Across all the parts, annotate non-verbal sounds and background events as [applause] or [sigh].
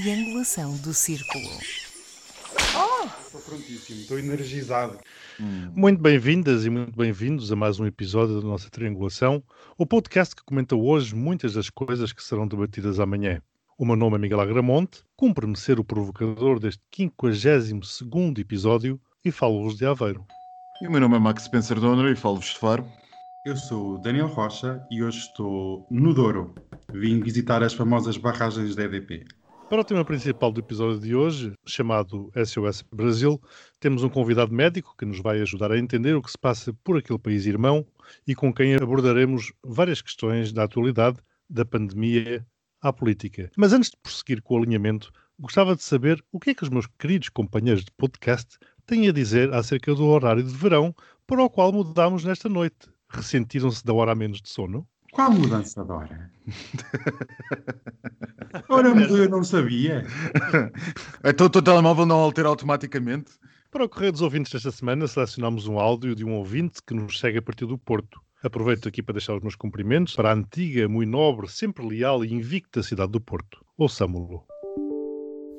triangulação do círculo. Oh! Estou prontíssimo, estou energizado. Hum. Muito bem-vindas e muito bem-vindos a mais um episódio da nossa triangulação, o podcast que comenta hoje muitas das coisas que serão debatidas amanhã. O meu nome é Miguel Agramonte, cumpre-me ser o provocador deste 52 episódio e falo-vos de Aveiro. E o meu nome é Max Spencer Donner e falo-vos de Faro. Eu sou Daniel Rocha e hoje estou no Douro. Vim visitar as famosas barragens da EDP. Para o tema principal do episódio de hoje, chamado SOS Brasil, temos um convidado médico que nos vai ajudar a entender o que se passa por aquele país irmão e com quem abordaremos várias questões da atualidade, da pandemia à política. Mas antes de prosseguir com o alinhamento, gostava de saber o que é que os meus queridos companheiros de podcast têm a dizer acerca do horário de verão para o qual mudamos nesta noite. Ressentiram-se da hora a menos de sono? Qual mudança de hora? Ora, eu não sabia. [laughs] Então o teu telemóvel não altera automaticamente? Para o correio dos ouvintes desta semana, selecionamos um áudio de um ouvinte que nos segue a partir do Porto. Aproveito aqui para deixar os meus cumprimentos para a antiga, muito nobre, sempre leal e invicta cidade do Porto. Ouçamo-lo.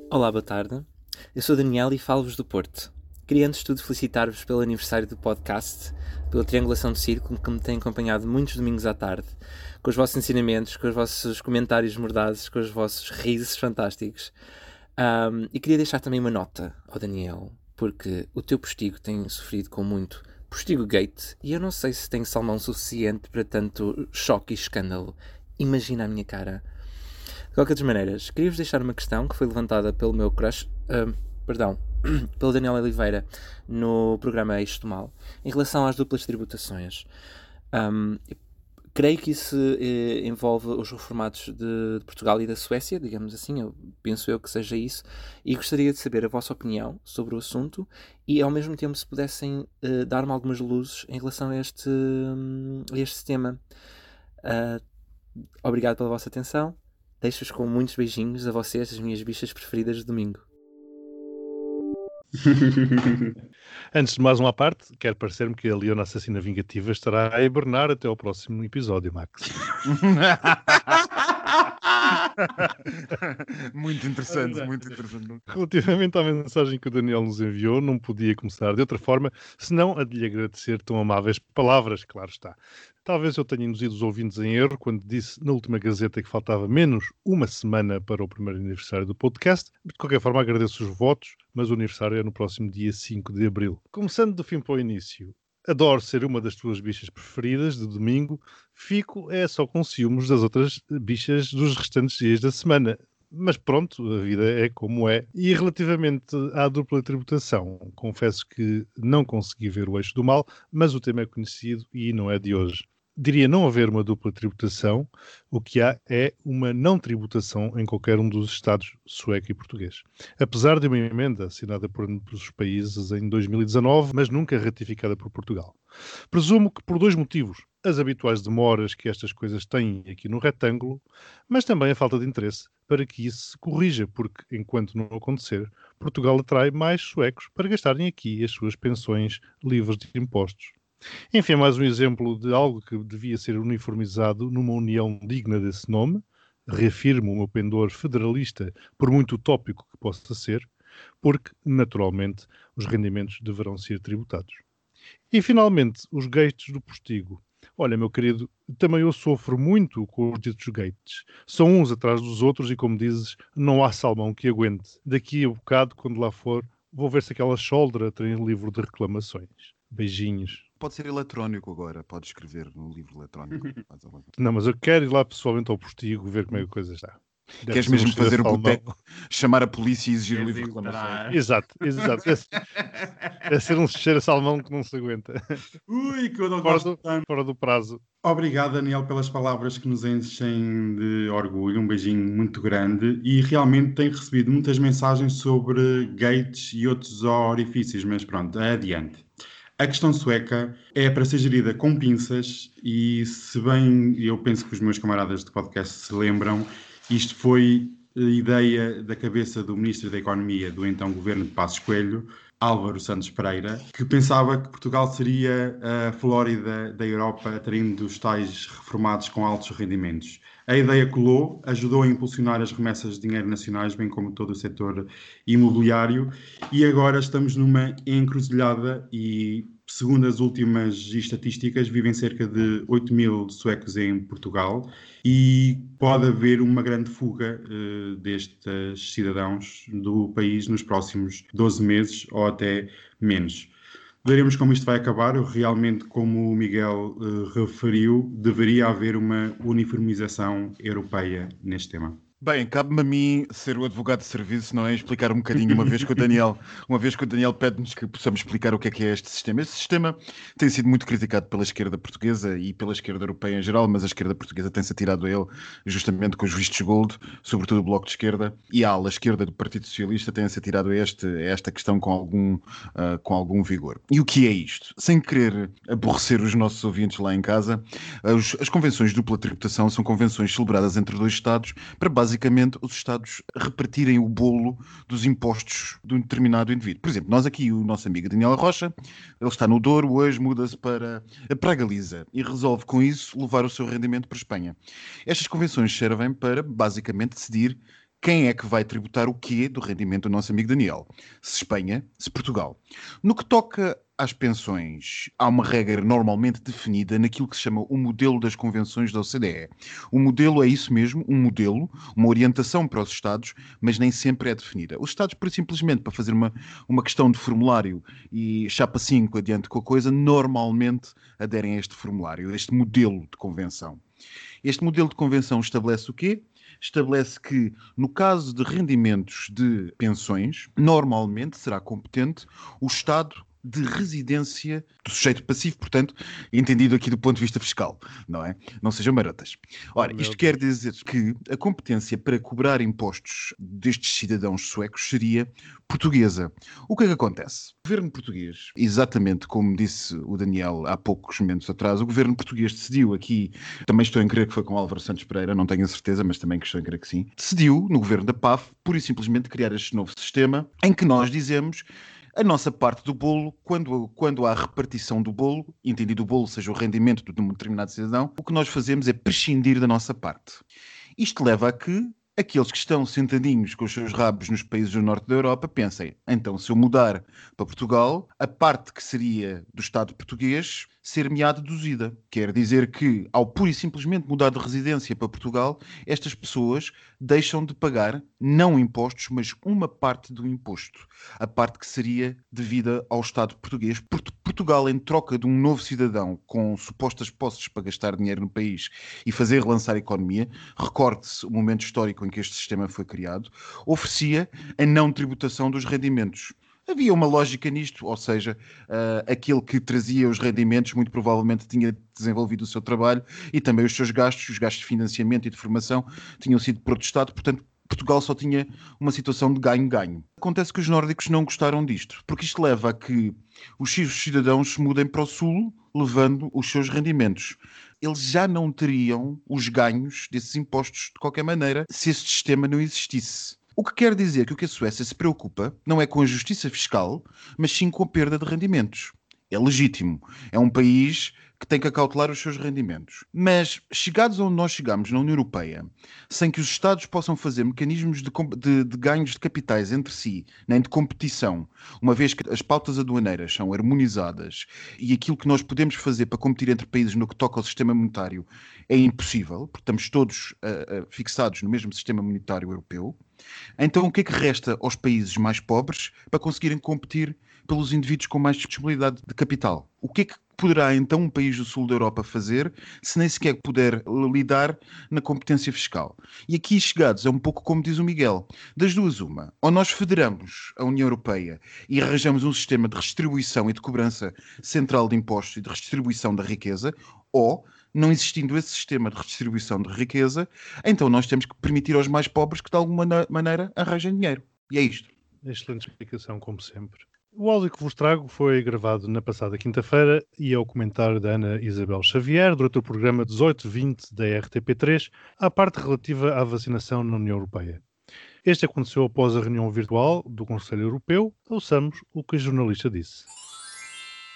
Olá, boa tarde. Eu sou Daniel e falo-vos do Porto. Queria antes de tudo felicitar-vos pelo aniversário do podcast, pela triangulação de círculo que me tem acompanhado muitos domingos à tarde, com os vossos ensinamentos, com os vossos comentários mordazes, com os vossos risos fantásticos. Um, e queria deixar também uma nota ao Daniel, porque o teu postigo tem sofrido com muito postigo gate e eu não sei se tenho salmão suficiente para tanto choque e escândalo. Imagina a minha cara. De qualquer das maneiras, queria-vos deixar uma questão que foi levantada pelo meu crush. Uh, perdão, [clears throat] pelo Daniel Oliveira no programa do Mal, em relação às duplas tributações. Um, creio que isso eh, envolve os reformados de, de, Portugal e da Suécia, digamos assim, eu, penso eu que seja isso, e gostaria de saber a vossa opinião sobre o assunto e ao mesmo tempo se pudessem eh, dar-me algumas luzes em relação a este, um, a este tema. Uh, obrigado pela vossa atenção. Deixo-vos com muitos beijinhos a vocês, as minhas bichas preferidas de domingo. [laughs] Antes de mais uma parte, quero parecer-me que a Leona Assassina Vingativa estará a hibernar até ao próximo episódio, Max. [laughs] muito interessante, muito interessante. Relativamente à mensagem que o Daniel nos enviou, não podia começar de outra forma senão a de lhe agradecer tão amáveis palavras, claro está. Talvez eu tenha induzido os ouvintes em erro quando disse na última Gazeta que faltava menos uma semana para o primeiro aniversário do podcast. De qualquer forma, agradeço os votos, mas o aniversário é no próximo dia 5 de abril. Começando do fim para o início, adoro ser uma das tuas bichas preferidas de domingo, fico é só com ciúmes das outras bichas dos restantes dias da semana. Mas pronto, a vida é como é. E relativamente à dupla tributação, confesso que não consegui ver o eixo do mal, mas o tema é conhecido e não é de hoje diria não haver uma dupla tributação, o que há é uma não tributação em qualquer um dos Estados sueco e português. Apesar de uma emenda assinada por os países em 2019, mas nunca ratificada por Portugal. Presumo que por dois motivos. As habituais demoras que estas coisas têm aqui no retângulo, mas também a falta de interesse para que isso se corrija, porque enquanto não acontecer, Portugal atrai mais suecos para gastarem aqui as suas pensões livres de impostos. Enfim, mais um exemplo de algo que devia ser uniformizado numa união digna desse nome. Reafirmo o meu pendor federalista, por muito utópico que possa ser, porque, naturalmente, os rendimentos deverão ser tributados. E, finalmente, os gates do postigo. Olha, meu querido, também eu sofro muito com os ditos gates. São uns atrás dos outros e, como dizes, não há salmão que aguente. Daqui a bocado, quando lá for, vou ver se aquela choldra tem livro de reclamações. Beijinhos pode ser eletrónico agora, pode escrever no livro eletrónico. [laughs] Não, mas eu quero ir lá pessoalmente ao postigo ver como é que a coisa está. Deve Queres mesmo fazer o boteco, chamar a polícia e exigir o livro de reclamações? Exato, exato. É, é [laughs] ser um cheiro a salmão que não se aguenta. Ui, que eu não fora gosto do. Fora do prazo. Obrigado, Daniel, pelas palavras que nos enchem de orgulho. Um beijinho muito grande. E realmente tenho recebido muitas mensagens sobre gates e outros orifícios, mas pronto, adiante. A questão sueca é para ser gerida com pinças e, se bem eu penso que os meus camaradas de podcast se lembram, isto foi ideia da cabeça do Ministro da Economia do então governo de Passos Coelho, Álvaro Santos Pereira, que pensava que Portugal seria a Flórida da Europa, atraindo os tais reformados com altos rendimentos. A ideia colou, ajudou a impulsionar as remessas de dinheiro nacionais, bem como todo o setor imobiliário, e agora estamos numa encruzilhada e, segundo as últimas estatísticas, vivem cerca de 8 mil suecos em Portugal e pode haver uma grande fuga uh, destes cidadãos do país nos próximos 12 meses ou até menos. Veremos como isto vai acabar. Realmente, como o Miguel uh, referiu, deveria haver uma uniformização europeia neste tema. Bem, cabe-me a mim ser o advogado de serviço, não é? Explicar um bocadinho, uma vez que o Daniel, [laughs] uma vez que o Daniel pede-nos que possamos explicar o que é que é este sistema. Este sistema tem sido muito criticado pela esquerda portuguesa e pela esquerda europeia em geral, mas a esquerda portuguesa tem-se atirado a ele justamente com os vistos gold, sobretudo o Bloco de Esquerda, e a ala esquerda do Partido Socialista tem-se atirado a, este, a esta questão com algum, uh, com algum vigor. E o que é isto? Sem querer aborrecer os nossos ouvintes lá em casa, as, as convenções de dupla tributação são convenções celebradas entre dois Estados para base basicamente os Estados repartirem o bolo dos impostos de um determinado indivíduo. Por exemplo, nós aqui, o nosso amigo Daniel Rocha, ele está no Douro, hoje muda-se para a Galiza e resolve com isso levar o seu rendimento para a Espanha. Estas convenções servem para basicamente decidir quem é que vai tributar o quê do rendimento do nosso amigo Daniel? Se Espanha, se Portugal. No que toca às pensões, há uma regra normalmente definida naquilo que se chama o modelo das convenções da OCDE. O modelo é isso mesmo, um modelo, uma orientação para os Estados, mas nem sempre é definida. Os Estados, por simplesmente para fazer uma, uma questão de formulário e chapa 5 adiante com a coisa, normalmente aderem a este formulário, a este modelo de convenção. Este modelo de convenção estabelece o quê? estabelece que, no caso de rendimentos de pensões, normalmente será competente o Estado de residência do sujeito passivo, portanto, entendido aqui do ponto de vista fiscal, não é? Não sejam marotas. Ora, isto quer dizer que a competência para cobrar impostos destes cidadãos suecos seria portuguesa. O que é que acontece? O governo português, exatamente como disse o Daniel há poucos momentos atrás, o governo português decidiu aqui, também estou em crer que foi com Álvaro Santos Pereira, não tenho a certeza, mas também estou em crer que sim, decidiu, no governo da PAF, pura e simplesmente criar este novo sistema em que nós dizemos a nossa parte do bolo, quando, quando há repartição do bolo, entendido o bolo seja o rendimento de um determinado cidadão, o que nós fazemos é prescindir da nossa parte. Isto leva a que aqueles que estão sentadinhos com os seus rabos nos países do norte da Europa pensem, então se eu mudar para Portugal, a parte que seria do Estado português ser-me-á deduzida. Quer dizer que, ao pura e simplesmente mudar de residência para Portugal, estas pessoas deixam de pagar não impostos, mas uma parte do imposto. A parte que seria devida ao Estado português. Portugal, em troca de um novo cidadão com supostas posses para gastar dinheiro no país e fazer relançar a economia, recorde-se o momento histórico em que este sistema foi criado, oferecia a não tributação dos rendimentos. Havia uma lógica nisto, ou seja, uh, aquele que trazia os rendimentos muito provavelmente tinha desenvolvido o seu trabalho e também os seus gastos, os gastos de financiamento e de formação tinham sido protestados, portanto Portugal só tinha uma situação de ganho-ganho. Acontece que os nórdicos não gostaram disto, porque isto leva a que os cidadãos se mudem para o sul, levando os seus rendimentos. Eles já não teriam os ganhos desses impostos de qualquer maneira se esse sistema não existisse. O que quer dizer que o que a Suécia se preocupa não é com a justiça fiscal, mas sim com a perda de rendimentos. É legítimo. É um país que tem que acautelar os seus rendimentos. Mas, chegados onde nós chegamos na União Europeia, sem que os Estados possam fazer mecanismos de, de, de, ganhos de capitais entre si, nem de competição, uma vez que as pautas aduaneiras são harmonizadas e aquilo que nós podemos fazer para competir entre países no que toca ao sistema monetário é impossível, porque estamos todos uh, uh, fixados no mesmo sistema monetário europeu, então, o que é que resta aos países mais pobres para conseguirem competir pelos indivíduos com mais disponibilidade de capital? O que é que poderá então um país do sul da Europa fazer se nem sequer puder lidar na competência fiscal? E aqui chegados é um pouco como diz o Miguel: das duas, uma. Ou nós federamos a União Europeia e arranjamos um sistema de redistribuição e de cobrança central de impostos e de redistribuição da riqueza, ou não existindo esse sistema de redistribuição de riqueza, então nós temos que permitir aos mais pobres que de alguma maneira arranjem dinheiro. E é isto. Excelente explicação, como sempre. O áudio que vos trago foi gravado na passada quinta-feira e é o comentário da Ana Isabel Xavier, durante o programa 1820 da RTP3, à parte relativa à vacinação na União Europeia. Este aconteceu após a reunião virtual do Conselho Europeu. Ouçamos o que a jornalista disse.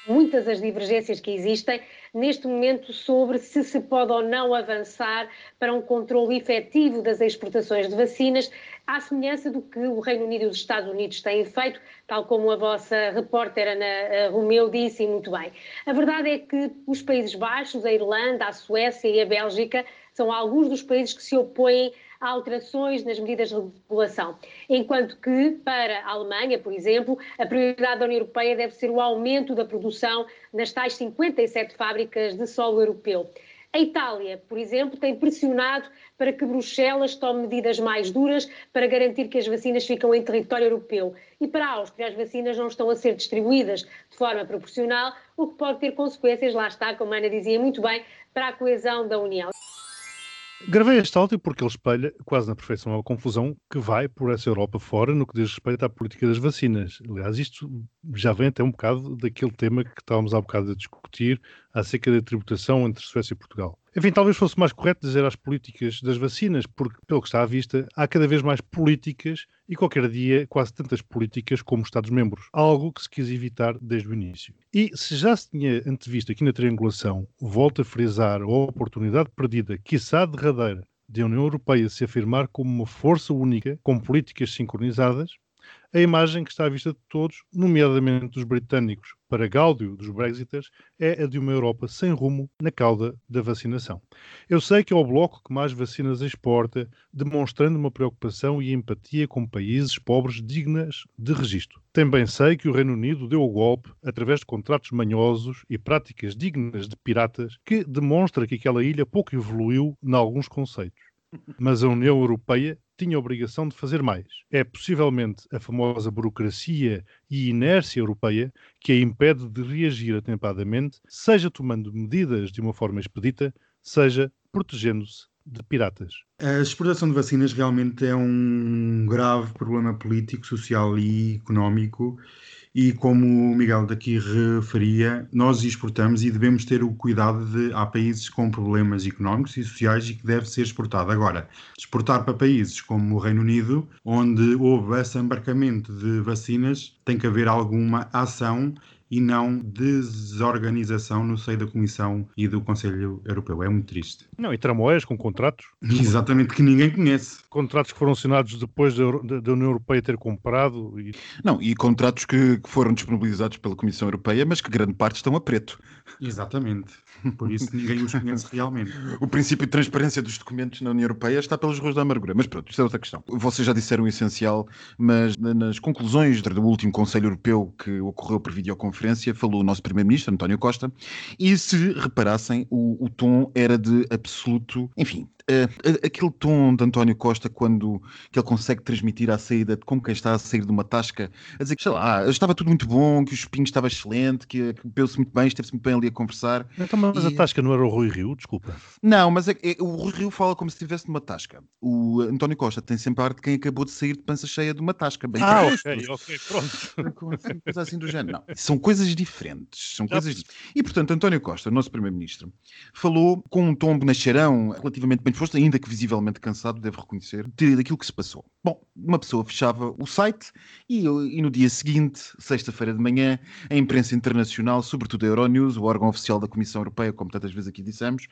Muitas as divergências que existem neste momento sobre se se pode ou não avançar para um controle efetivo das exportações de vacinas, à semelhança do que o Reino Unido e os Estados Unidos têm feito, tal como a vossa repórter Ana Romeu disse muito bem. A verdade é que os Países Baixos, a Irlanda, a Suécia e a Bélgica são alguns dos países que se opõem alterações nas medidas de regulação. Enquanto que, para a Alemanha, por exemplo, a prioridade da União Europeia deve ser o aumento da produção nas tais 57 fábricas de solo europeu. A Itália, por exemplo, tem pressionado para que Bruxelas tome medidas mais duras para garantir que as vacinas ficam em território europeu. E para a Áustria, as vacinas não estão a ser distribuídas de forma proporcional, o que pode ter consequências, lá está, como a Ana dizia muito bem, para a coesão da União. Gravei este áudio porque ele espelha, quase na perfeição, a confusão que vai por essa Europa fora no que diz respeito à política das vacinas. Aliás, isto já vem até um bocado daquele tema que estávamos há bocado a discutir acerca da tributação entre Suécia e Portugal. Enfim, talvez fosse mais correto dizer às políticas das vacinas, porque, pelo que está à vista, há cada vez mais políticas e qualquer dia quase tantas políticas como Estados-membros, algo que se quis evitar desde o início. E se já se tinha antevisto aqui na triangulação, volto a frisar a oportunidade perdida, quiçá derradeira, de a União Europeia se afirmar como uma força única, com políticas sincronizadas, a imagem que está à vista de todos, nomeadamente dos britânicos, para gáudio dos Brexiters, é a de uma Europa sem rumo na cauda da vacinação. Eu sei que é o bloco que mais vacinas exporta, demonstrando uma preocupação e empatia com países pobres dignas de registro. Também sei que o Reino Unido deu o golpe através de contratos manhosos e práticas dignas de piratas, que demonstra que aquela ilha pouco evoluiu em alguns conceitos. Mas a União Europeia tinha a obrigação de fazer mais. É possivelmente a famosa burocracia e inércia europeia que a impede de reagir atempadamente, seja tomando medidas de uma forma expedita, seja protegendo-se de piratas. A exportação de vacinas realmente é um grave problema político, social e económico e como o Miguel daqui referia, nós exportamos e devemos ter o cuidado de há países com problemas económicos e sociais e que deve ser exportado. Agora, exportar para países como o Reino Unido, onde houve esse embarcamento de vacinas, tem que haver alguma ação e não desorganização no seio da Comissão e do Conselho Europeu. É muito triste. Não, e tramóias com contratos. [laughs] Exatamente, que ninguém conhece. Contratos que foram assinados depois da, da União Europeia ter comprado. E... Não, e contratos que, que foram disponibilizados pela Comissão Europeia, mas que grande parte estão a preto. Exatamente. Por isso ninguém os conhece realmente. O princípio de transparência dos documentos na União Europeia está pelas ruas da amargura. Mas pronto, isto é outra questão. Vocês já disseram o essencial, mas nas conclusões do último Conselho Europeu que ocorreu por videoconferência, conferência falou o nosso primeiro-ministro, António Costa, e se reparassem, o, o tom era de absoluto, enfim, uh, aquele tom de António Costa quando que ele consegue transmitir à saída de como quem está a sair de uma tasca, a dizer que, sei lá, estava tudo muito bom, que o espinho estava excelente, que bebeu-se muito bem, esteve-se muito bem ali a conversar. Então, mas e... a tasca não era o Rui Rio, desculpa. Não, mas é, é, o Rui Rio fala como se estivesse numa tasca. O António Costa tem sempre a arte de quem acabou de sair de pança cheia de uma tasca. Bem ah, ok, ok, pronto. Coisa assim do género. Não, são coisas diferentes. São coisas... E, portanto, António Costa, nosso primeiro-ministro, falou com um tom bonacharão relativamente bem disposto, ainda que visivelmente cansado, devo reconhecer, daquilo que se passou. Bom, uma pessoa fechava o site e, e no dia seguinte, sexta-feira de manhã, a imprensa internacional, sobretudo a Euronews, o órgão oficial da Comissão Europeia, como tantas vezes aqui dissemos,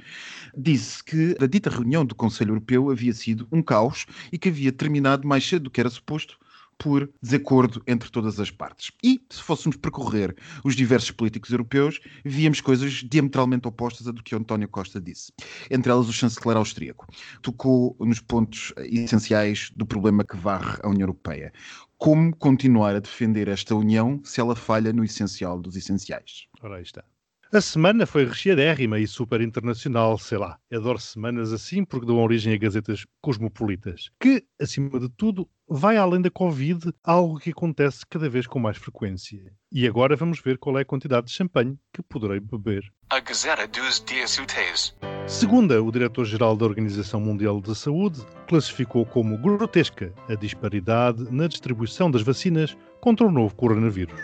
disse que a dita reunião do Conselho Europeu havia sido um caos e que havia terminado mais cedo do que era suposto por desacordo entre todas as partes. E, se fôssemos percorrer os diversos políticos europeus, víamos coisas diametralmente opostas a do que António Costa disse. Entre elas, o chanceler austríaco tocou nos pontos essenciais do problema que varre a União Europeia. Como continuar a defender esta União se ela falha no essencial dos essenciais? Ora, aí está. A semana foi recheadérrima e super internacional, sei lá. Adoro semanas assim porque dão origem a gazetas cosmopolitas. Que, acima de tudo, vai além da Covid, algo que acontece cada vez com mais frequência. E agora vamos ver qual é a quantidade de champanhe que poderei beber. A Gazeta dos Dias Úteis. Segunda, o diretor-geral da Organização Mundial da Saúde classificou como grotesca a disparidade na distribuição das vacinas contra o novo coronavírus.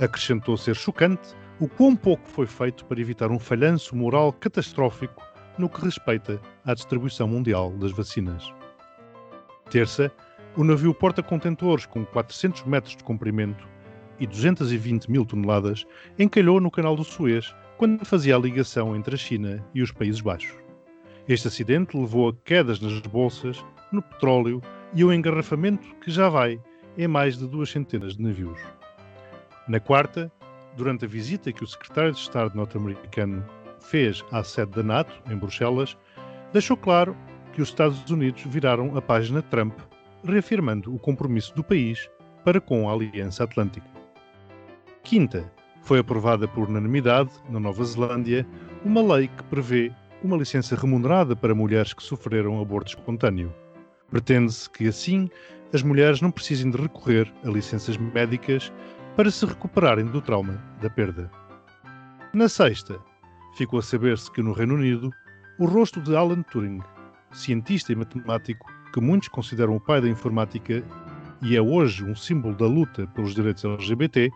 Acrescentou ser chocante o quão pouco foi feito para evitar um falhanço moral catastrófico no que respeita à distribuição mundial das vacinas. Terça, o navio porta-contentores com 400 metros de comprimento e 220 mil toneladas encalhou no canal do Suez quando fazia a ligação entre a China e os Países Baixos. Este acidente levou a quedas nas bolsas, no petróleo e ao engarrafamento que já vai em mais de duas centenas de navios. Na quarta, durante a visita que o secretário de Estado norte-americano fez à sede da NATO, em Bruxelas, deixou claro que os Estados Unidos viraram a página Trump, reafirmando o compromisso do país para com a Aliança Atlântica. Quinta, foi aprovada por unanimidade, na Nova Zelândia, uma lei que prevê uma licença remunerada para mulheres que sofreram aborto espontâneo. Pretende-se que, assim, as mulheres não precisem de recorrer a licenças médicas para se recuperarem do trauma da perda. Na sexta, ficou a saber-se que no Reino Unido, o rosto de Alan Turing, cientista e matemático que muitos consideram o pai da informática e é hoje um símbolo da luta pelos direitos LGBT,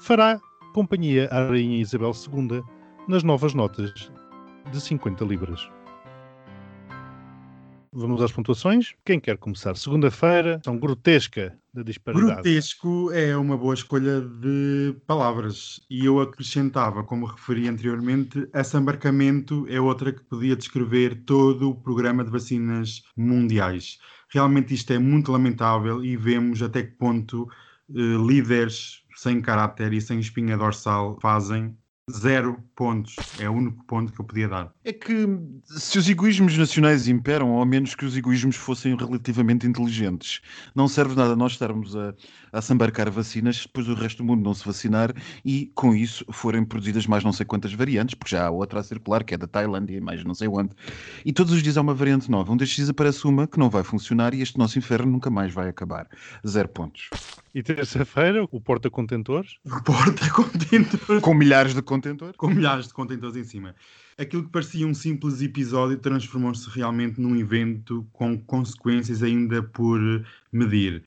fará companhia à Rainha Isabel II nas novas notas de 50 libras. Vamos às pontuações. Quem quer começar? Segunda-feira, são grotesca da disparidade. Grotesco é uma boa escolha de palavras. E eu acrescentava, como referi anteriormente, assambarcamento é outra que podia descrever todo o programa de vacinas mundiais. Realmente isto é muito lamentável e vemos até que ponto eh, líderes sem caráter e sem espinha dorsal fazem Zero pontos. É o único ponto que eu podia dar. É que se os egoísmos nacionais imperam, ao menos que os egoísmos fossem relativamente inteligentes, não serve nada nós estarmos a, a sambarcar vacinas, depois o resto do mundo não se vacinar e com isso forem produzidas mais não sei quantas variantes, porque já há outra a circular, que é da Tailândia e mais não sei onde. E todos os dias há uma variante nova. Um destes dias aparece uma que não vai funcionar e este nosso inferno nunca mais vai acabar. Zero pontos. E terça-feira, o porta-contentores? [laughs] O porta-contentores. Com milhares de contentores? Com milhares de contentores em cima. Aquilo que parecia um simples episódio transformou-se realmente num evento com consequências ainda por medir.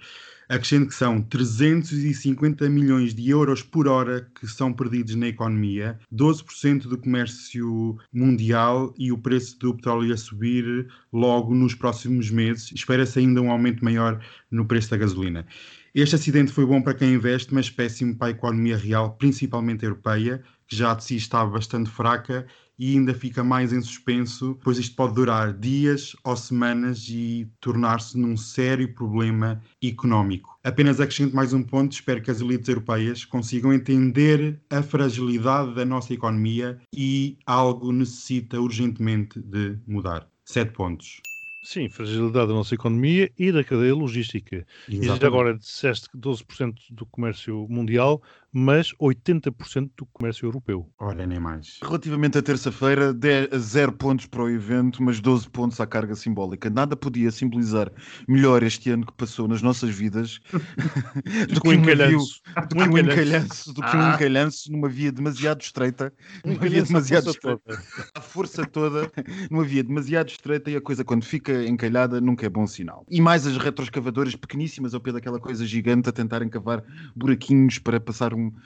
Acrescento que são 350 milhões de euros por hora que são perdidos na economia, 12% do comércio mundial e o preço do petróleo a subir logo nos próximos meses. Espera-se ainda um aumento maior no preço da gasolina. Este acidente foi bom para quem investe, mas péssimo para a economia real, principalmente europeia, que já de si está bastante fraca e ainda fica mais em suspenso, pois isto pode durar dias ou semanas e tornar-se num sério problema económico. Apenas acrescento mais um ponto: espero que as elites europeias consigam entender a fragilidade da nossa economia e algo necessita urgentemente de mudar. Sete pontos. Sim, fragilidade da nossa economia e da cadeia logística. Exatamente. E agora disseste que 12% do comércio mundial, mas 80% do comércio europeu. Olha, nem mais. Relativamente à terça-feira, 0 pontos para o evento, mas 12 pontos à carga simbólica. Nada podia simbolizar melhor este ano que passou nas nossas vidas [laughs] do que um encalhanço. Do que um encalhanço, do que um encalhanço numa via demasiado estreita. Numa via demasiado estreita. [laughs] A força toda, numa via demasiado estreita e a coisa quando fica encalhada nunca é bom sinal. E mais as retroescavadoras pequeníssimas ao pé daquela coisa gigante a tentarem cavar buraquinhos para passar um um,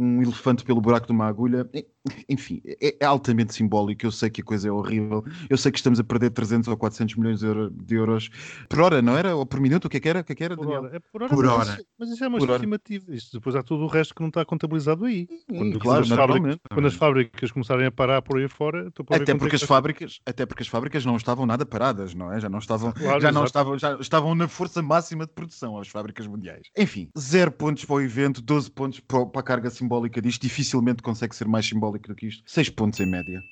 um elefante pelo buraco de uma agulha. Enfim, é, é, altamente simbólico. Eu sei que a coisa é horrível. Eu sei que estamos a perder 300 ou 400 milhões de, euro, de euros por hora, não era? Ou por minuto? O que é que era? O que é que era por, hora. É por hora. Por mas, hora. Isso, mas isso é uma por estimativa. Isto depois há tudo o resto que não está contabilizado aí. Quando, claro, as fábricas, quando as fábricas começarem a parar por aí fora, até porque as fábricas, até porque as fábricas não estavam nada paradas, não é? Já não estavam, claro, já não estavam, já estavam na força máxima de produção as fábricas mundiais. Enfim, zero pontos para o evento, 12 pontos para a carga simbólica disto. Dificilmente consegue ser mais simbólico do que isto. 6 pontos em média.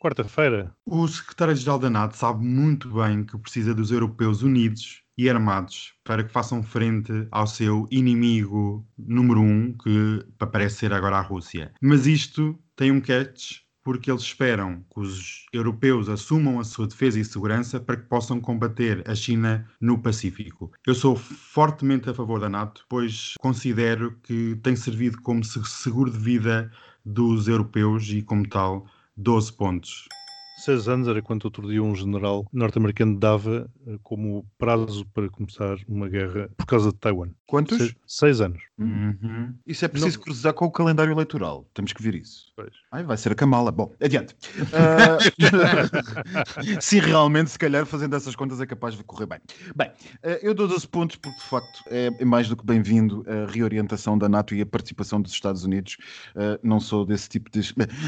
Quarta-feira. O secretário-geral da NATO sabe muito bem que precisa dos europeus unidos e armados para que façam frente ao seu inimigo número um, que parece ser agora a Rússia. Mas isto tem um catch, porque eles esperam que os europeus assumam a sua defesa e segurança para que possam combater a China no Pacífico. Eu sou fortemente a favor da NATO, pois considero que tem servido como seguro de vida dos europeus e, como tal, 12 pontos. Seis anos era quanto outro dia um general norte-americano dava eh, como prazo para começar uma guerra por causa de Taiwan. Quantos? Seis, seis anos. Uhum. Isso é preciso Não- cruzar com o calendário eleitoral. Temos que ver isso. Pois. Ai, vai ser a Kamala. Bom, adiante. Ah, [laughs] Sim, realmente, se calhar, fazendo essas contas é capaz de correr bem. Bem, ah, eu dou 12 pontos porque, de facto, é é mais do que bem-vindo a reorientação da NATO e a participação dos Estados Unidos. Ah, não sou desse tipo de.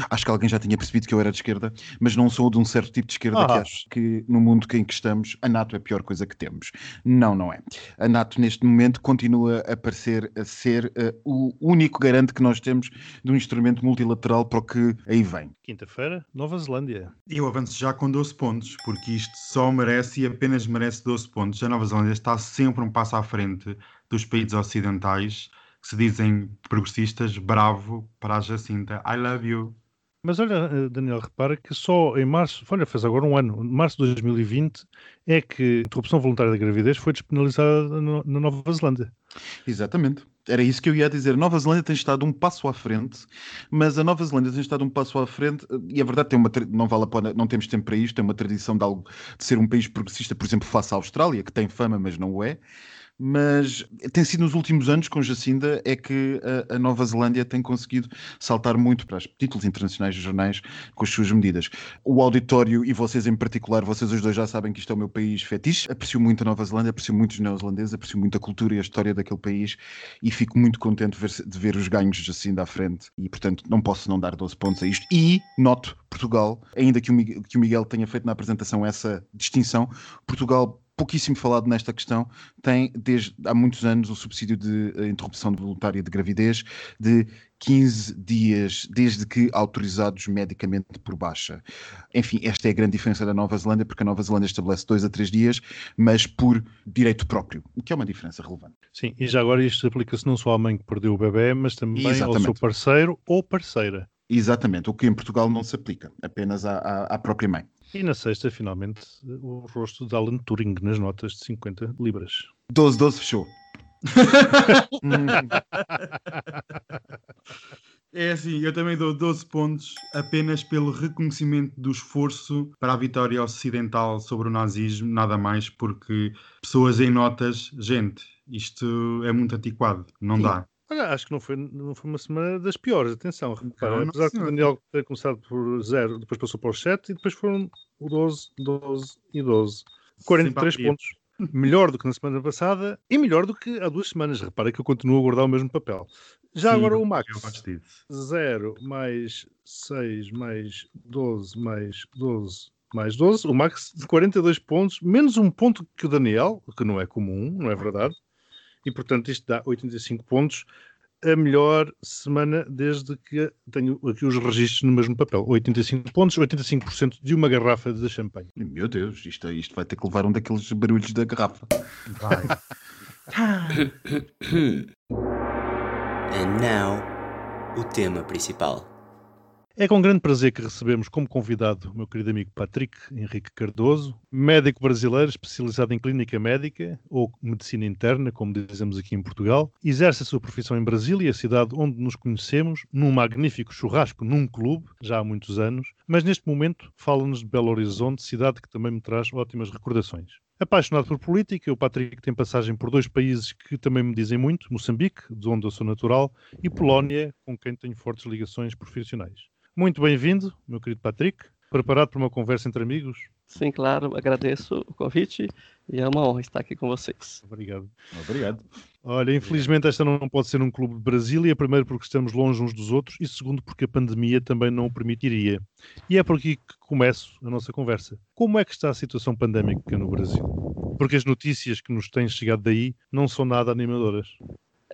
Acho que alguém já tinha percebido que eu era de esquerda, mas não sou de um certo tipo de esquerda que Ah. acho que no mundo em que estamos a NATO é a pior coisa que temos. Não, não é. A NATO, neste momento, continua a parecer a ser ah, o único garante que nós temos de um instrumento multilateral para o que aí vem. Quinta-feira, Nova Zelândia. Eu avanço já com 12 pontos, porque isto só merece e apenas merece 12 pontos. A Nova Zelândia está sempre um passo à frente dos países ocidentais que se dizem progressistas. Bravo para a Jacinta. I love you. Mas olha, eh, Daniel, repara que só em março, olha, fez agora um ano, março de 2020, é que a interrupção voluntária da gravidez foi despenalizada na Nova Zelândia. Exatamente. Era isso que eu ia dizer. A Nova Zelândia tem estado um passo à frente, mas a Nova Zelândia tem estado um passo à frente e a verdade tem uma não vale a pena, não temos tempo para isto, tem uma tradição de, algo, de ser um país progressista, por exemplo, face à Austrália, que tem fama, mas não o é. Mas tem sido nos últimos anos, com Jacinda, é que a, a Nova Zelândia tem conseguido saltar muito para os títulos internacionais dos jornais com as suas medidas. O auditório, e vocês em particular, vocês os dois já sabem que isto é o meu país fetiche. Aprecio muito a Nova Zelândia, aprecio muito os neozelandeses, aprecio muito a cultura e a história daquele país e fico muito contente de ver, de ver os ganhos de Jacinda à frente. E, portanto, não posso não dar 12 pontos a isto. E, noto, Portugal, ainda que o Miguel tenha feito na apresentação essa distinção, Portugal pouquíssimo falado nesta questão, tem desde há muitos anos o subsídio de eh, interrupção voluntária de gravidez de 15 dias, desde que autorizados medicamente por baixa. Enfim, esta é a grande diferença da Nova Zelândia, porque a Nova Zelândia estabelece dois a três dias, mas por direito próprio, o que é uma diferença relevante. Sim, e já agora isto aplica-se não só à mãe que perdeu o bebê, mas também ao Exatamente. seu parceiro ou parceira. Exatamente, o que em Portugal não se aplica, apenas à, à, à própria mãe. E na sexta, finalmente, o rosto de Alan Turing nas notas de 50 libras. 12, 12 fechou. [laughs] É assim, eu também dou 12 pontos apenas pelo reconhecimento do esforço para a vitória ocidental sobre o nazismo, nada mais, porque pessoas em notas, gente, isto é muito antiquado, não Sim. dá. Olha, acho que não foi, não foi uma semana das piores, atenção. Repara, Não, apesar o Daniel ter começado por 0, depois passou para o 7 e depois foram o 12, 12 e 12. 43 Simpatia. pontos. Melhor do que na semana passada e melhor do que há duas semanas. Repara que eu continuo a guardar o mesmo papel. Já Sim, agora o Max. gosto disso. 0 mais 6 mais 12 mais 12 mais 12. O Max de 42 pontos, menos um ponto que o Daniel, que não é comum, não é verdade? E portanto isto dá 85 pontos. A melhor semana desde que tenho aqui os registros no mesmo papel. 85 pontos, 85% de uma garrafa de champanhe. meu Deus, isto, isto vai ter que levar um daqueles barulhos da garrafa. Vai. [laughs] And now, o tema principal. É com grande prazer que recebemos como convidado o meu querido amigo Patrick Henrique Cardoso, médico brasileiro especializado em clínica médica ou medicina interna, como dizemos aqui em Portugal. Exerce a sua profissão em Brasília, cidade onde nos conhecemos, num magnífico churrasco num clube, já há muitos anos, mas neste momento fala-nos de Belo Horizonte, cidade que também me traz ótimas recordações. Apaixonado por política, o Patrick tem passagem por dois países que também me dizem muito, Moçambique, de onde eu sou natural, e Polónia, com quem tenho fortes ligações profissionais. Muito bem-vindo, meu querido Patrick. Preparado para uma conversa entre amigos? Sim, claro, agradeço o convite e é uma honra estar aqui com vocês. Obrigado. Obrigado. Olha, infelizmente esta não pode ser um clube de Brasília, primeiro porque estamos longe uns dos outros e segundo porque a pandemia também não o permitiria. E é por aqui que começo a nossa conversa. Como é que está a situação pandémica no Brasil? Porque as notícias que nos têm chegado daí não são nada animadoras.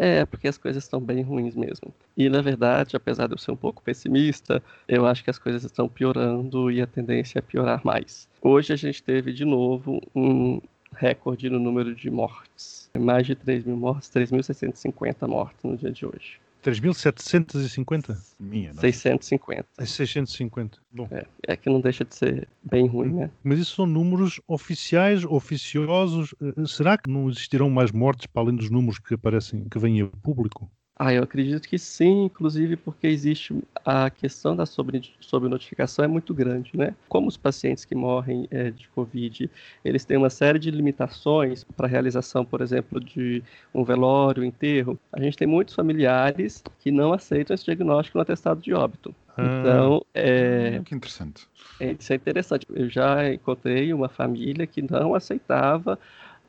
É, porque as coisas estão bem ruins mesmo. E na verdade, apesar de eu ser um pouco pessimista, eu acho que as coisas estão piorando e a tendência é piorar mais. Hoje a gente teve de novo um recorde no número de mortes. Mais de 3 mil mortes, 3.650 mortes no dia de hoje. 3.750? Minha nossa. 650. É 650. Bom, É, é que não deixa de ser bem ruim, né? mas isso são números oficiais, oficiosos. Eh, Será que não existirão mais mortes para além dos números que aparecem, que vêm a público? Ah, eu acredito que sim, inclusive porque existe a questão da sobrenotificação é muito grande, né? Como os pacientes que morrem é, de Covid, eles têm uma série de limitações para a realização, por exemplo, de um velório, um enterro, a gente tem muitos familiares que não aceitam esse diagnóstico no atestado de óbito. Ah. Então, é, Hum, que interessante. é, isso é interessante. Eu já encontrei uma família que não aceitava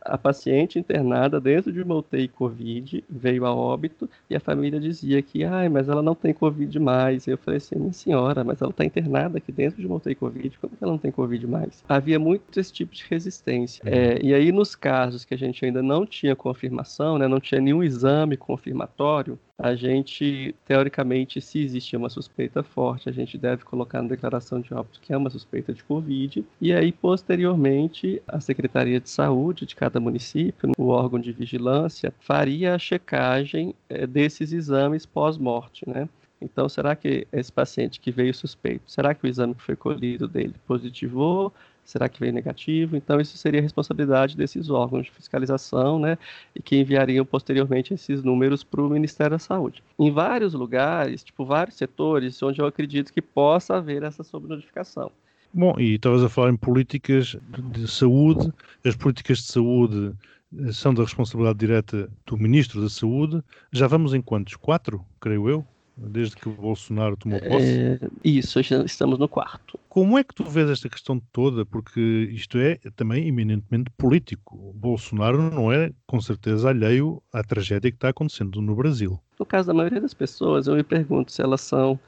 a paciente internada dentro de uma UTI Covid, veio a óbito, e a família dizia que, ai, mas ela não tem Covid mais. Eu falei assim, minha senhora, mas ela está internada aqui dentro de uma UTI Covid, como que ela não tem Covid mais? Havia muito esse tipo de resistência. É, e aí, nos casos que a gente ainda não tinha confirmação, né, não tinha nenhum exame confirmatório, a gente, teoricamente, se existia uma suspeita forte, a gente deve colocar na declaração de óbito que é uma suspeita de Covid, e aí, posteriormente, a Secretaria de Saúde de cada município, o órgão de vigilância, faria a checagem eh, desses exames pós-morte, né? Então, será que esse paciente que veio suspeito, será que o exame que foi colhido dele positivou? Será que veio negativo? Então, isso seria responsabilidade desses órgãos de fiscalização, né? E que enviariam posteriormente esses números para o Ministério da Saúde. Em vários lugares, tipo, vários setores, onde eu acredito que possa haver essa sobrenotificação. Bom, e estavas a falar em políticas de saúde. As políticas de saúde eh, são da responsabilidade direta do Ministro da Saúde. Já vamos em quantos? Quatro, creio eu, desde que o Bolsonaro tomou posse. É, isso, já estamos no quarto. Como é que tu vês esta questão toda? Porque isto é também eminentemente político. O Bolsonaro não é, com certeza, alheio à tragédia que está acontecendo no Brasil. No caso da maioria das pessoas, eu me pergunto se elas são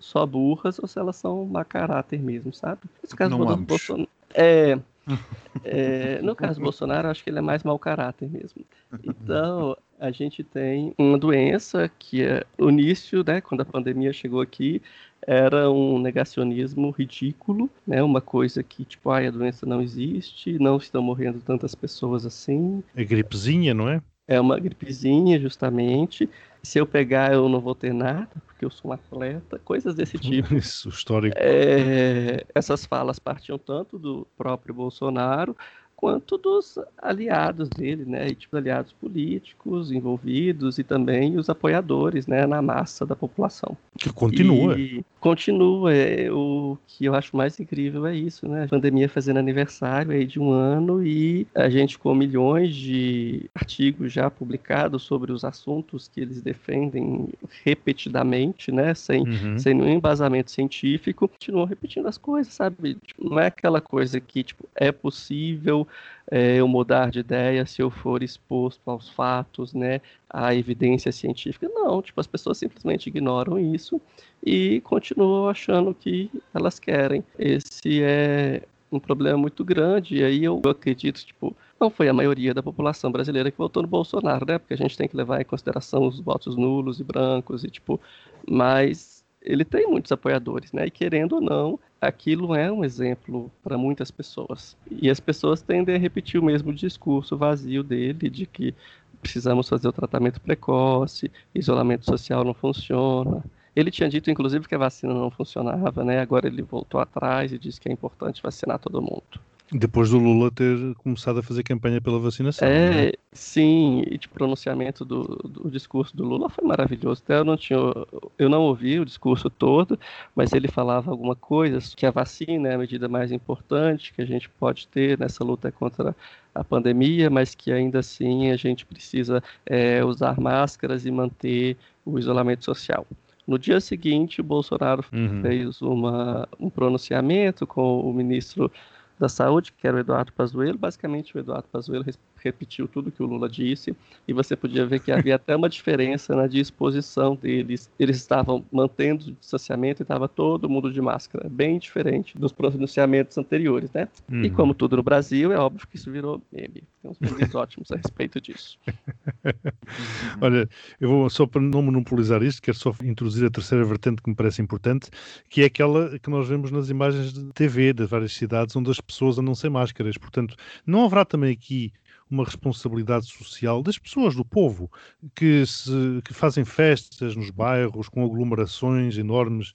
só burras ou se elas são má caráter mesmo, sabe? Nesse caso Não do ambos. Bolsonaro. É, é, no caso do Bolsonaro, eu acho que ele é mais mau caráter mesmo. [laughs] Então, a gente tem uma doença que é o início, né, quando a pandemia chegou aqui, era um negacionismo ridículo, né, uma coisa que, tipo, ai, a doença não existe, não estão morrendo tantas pessoas assim, A gripezinha, não é? é uma gripezinha, justamente. Se eu pegar, eu não vou ter nada, porque eu sou um atleta, coisas desse tipo. Isso, histórico. É, essas falas partiam tanto do próprio Bolsonaro quanto dos aliados dele, né? E, tipo, aliados políticos envolvidos e também os apoiadores, né? Na massa da população. Que continua. E continua. É, o que eu acho mais incrível é isso, né? A pandemia fazendo aniversário aí de um ano e a gente com milhões de artigos já publicados sobre os assuntos que eles defendem repetidamente, né? Sem, Uhum. sem nenhum embasamento científico, continuam repetindo as coisas, sabe? Tipo, não é aquela coisa que, tipo, é possível é, eu mudar de ideia se eu for exposto aos fatos, né? À evidência científica. Não, tipo, as pessoas simplesmente ignoram isso e continuam achando que elas querem. Esse é um problema muito grande, e aí eu acredito, tipo, não foi a maioria da população brasileira que votou no Bolsonaro, né? Porque a gente tem que levar em consideração os votos nulos e brancos, e tipo, mas ele tem muitos apoiadores, né? E querendo ou não, aquilo é um exemplo para muitas pessoas. E as pessoas tendem a repetir o mesmo discurso vazio dele, de que precisamos fazer o tratamento precoce, isolamento social não funciona. Ele tinha dito, inclusive, que a vacina não funcionava, né? Agora ele voltou atrás e disse que é importante vacinar todo mundo. Depois do Lula ter começado a fazer campanha pela vacinação. é? É, sim, e de pronunciamento do, do discurso do Lula foi maravilhoso. Até eu não tinha, eu não ouvi o discurso todo, mas ele falava alguma coisa que a vacina é a medida mais importante que a gente pode ter nessa luta contra a pandemia, mas que ainda assim a gente precisa é, usar máscaras e manter o isolamento social. No dia seguinte, o Bolsonaro Uhum. fez uma, um pronunciamento com o ministro da Saúde, que era o Eduardo Pazuello. Basicamente, o Eduardo Pazuello repetiu tudo que o Lula disse e você podia ver que havia até uma diferença na disposição deles. Eles estavam mantendo o distanciamento e estava todo mundo de máscara, bem diferente dos pronunciamentos anteriores, né? E Uhum. como tudo no Brasil, é óbvio que isso virou meme. Tem uns memes ótimos a respeito disso. [laughs] Olha, eu vou só para não monopolizar isto, quero só introduzir a terceira vertente que me parece importante, que é aquela que nós vemos nas imagens de TV das várias cidades onde as pessoas andam sem máscaras. Portanto, não haverá também aqui uma responsabilidade social das pessoas, do povo, que, se, que fazem festas nos bairros com aglomerações enormes,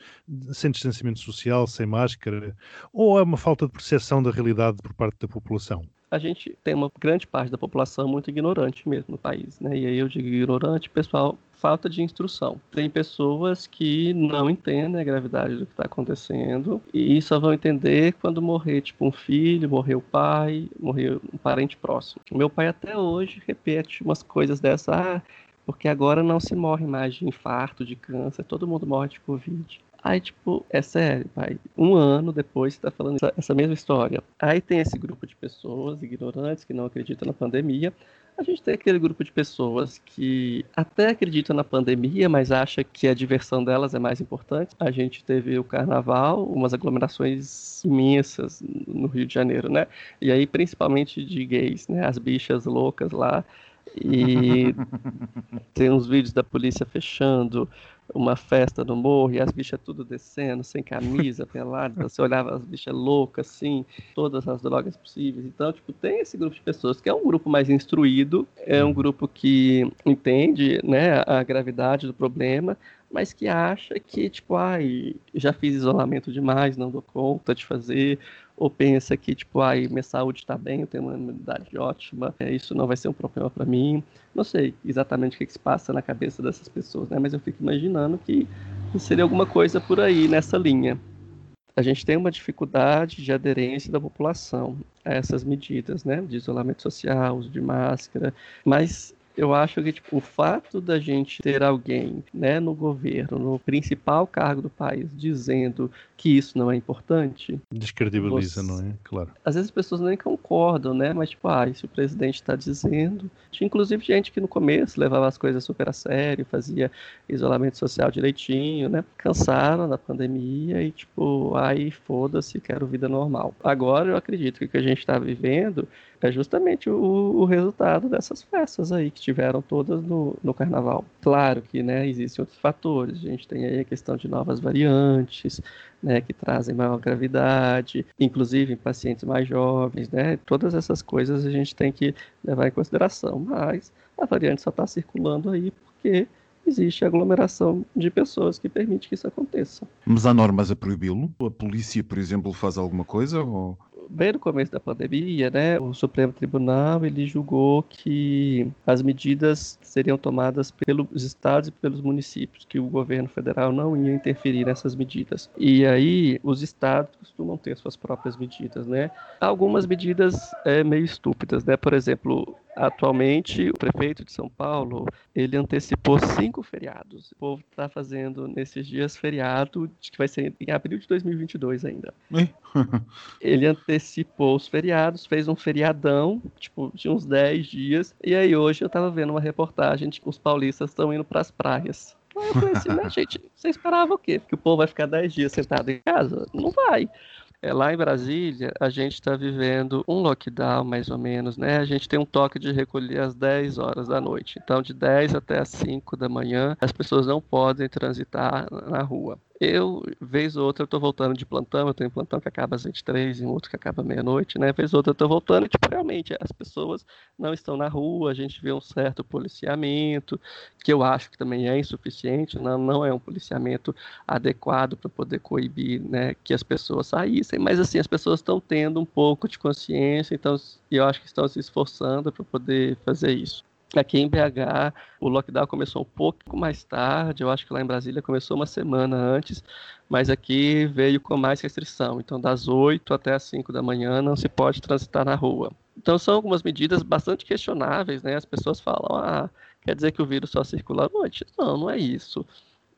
sem distanciamento social, sem máscara, ou é uma falta de percepção da realidade por parte da população? A gente tem uma grande parte da população muito ignorante mesmo no país, né? E aí eu digo ignorante, pessoal, falta de instrução. Tem pessoas que não entendem a gravidade do que está acontecendo e só vão entender quando morrer, tipo, um filho, morrer o pai, morrer um parente próximo. Meu pai até hoje repete umas coisas dessa, ah, porque agora não se morre mais de infarto, de câncer, todo mundo morre de Covid. Aí, tipo, é sério, pai. Um ano depois você tá falando essa, essa, mesma história. Aí tem esse grupo de pessoas ignorantes que não acreditam na pandemia. A gente tem aquele grupo de pessoas que até acreditam na pandemia, mas acha que a diversão delas é mais importante. A gente teve o carnaval, umas aglomerações imensas no Rio de Janeiro, né? E aí, principalmente de gays, né? As bichas loucas lá. E [laughs] tem uns vídeos da polícia fechando uma festa no morro e as bichas tudo descendo, sem camisa, pelada, você olhava as bichas loucas, assim, todas as drogas possíveis. Então, tipo, tem esse grupo de pessoas que é um grupo mais instruído, é um grupo que entende, né, a gravidade do problema, mas que acha que, tipo, ai, já fiz isolamento demais, não dou conta de fazer, ou pensa que, tipo, ai, minha saúde está bem, eu tenho uma imunidade ótima, é, isso não vai ser um problema para mim. Não sei exatamente o que, que, se passa na cabeça dessas pessoas, né? Mas eu fico imaginando que seria alguma coisa por aí nessa linha. A gente tem uma dificuldade de aderência da população a essas medidas, né? De isolamento social, uso de máscara, mas eu acho que tipo, o fato da gente ter alguém né, no governo, no principal cargo do país, dizendo que isso não é importante. Descredibiliza, você... não é? Claro. Às vezes as pessoas nem concordam, né? Mas, tipo, ah, se o presidente está dizendo. Tinha inclusive gente que no começo levava as coisas super a sério, fazia isolamento social direitinho, né? Cansaram da pandemia e, tipo, aí foda-se, quero vida normal. Agora eu acredito que o que a gente está vivendo é justamente o, o, resultado dessas festas aí que tiveram todas no, no carnaval. Claro que né, existem outros fatores, a gente tem aí a questão de novas variantes, né, que trazem maior gravidade, inclusive em pacientes mais jovens, né, todas essas coisas a gente tem que levar em consideração, mas a variante só está circulando aí porque existe aglomeração de pessoas que permite que isso aconteça. Mas há normas a proibi-lo? A polícia, por exemplo, faz alguma coisa? Ou bem no começo da pandemia, né, o Supremo Tribunal ele julgou que as medidas seriam tomadas pelos estados e pelos municípios, que o governo federal não ia interferir nessas medidas. E aí os estados costumam ter suas próprias medidas, né? Algumas medidas é, meio estúpidas, né? Por exemplo, Atualmente, o prefeito de São Paulo, ele antecipou cinco feriados. O povo está fazendo nesses dias feriado, que vai ser em abril de 2022 ainda. [laughs] [laughs] ele antecipou os feriados, fez um feriadão, tipo, de uns 10 dias. E aí hoje eu estava vendo uma reportagem de que os paulistas estão indo para as praias. Aí eu falei assim, né, [laughs] gente, você esperava o quê? Que o povo vai ficar 10 dias sentado em casa? Não vai. É, lá em Brasília, a gente está vivendo um lockdown, mais ou menos, né? A gente tem um toque de recolher às 10 horas da noite. Então, de 10 até as 5 da manhã, as pessoas não podem transitar na rua. Eu, vez ou outra, eu tô voltando de plantão, eu tenho um plantão que acaba às 23 e um outro que acaba meia-noite, né? Vez ou outra eu tô voltando e, tipo, realmente, as pessoas não estão na rua, a gente vê um certo policiamento, que eu acho que também é insuficiente, não, não é um policiamento adequado para poder coibir, né, que as pessoas saíssem, mas, assim, as pessoas estão tendo um pouco de consciência, então, eu acho que estão se esforçando para poder fazer isso. Aqui em BH, o lockdown começou um pouco mais tarde, eu acho que lá em Brasília começou uma semana antes, mas aqui veio com mais restrição. Então, das 8 até as 5 da manhã não se pode transitar na rua. Então, são algumas medidas bastante questionáveis, né? As pessoas falam, ah, quer dizer que o vírus só circula à noite? Não, não é isso.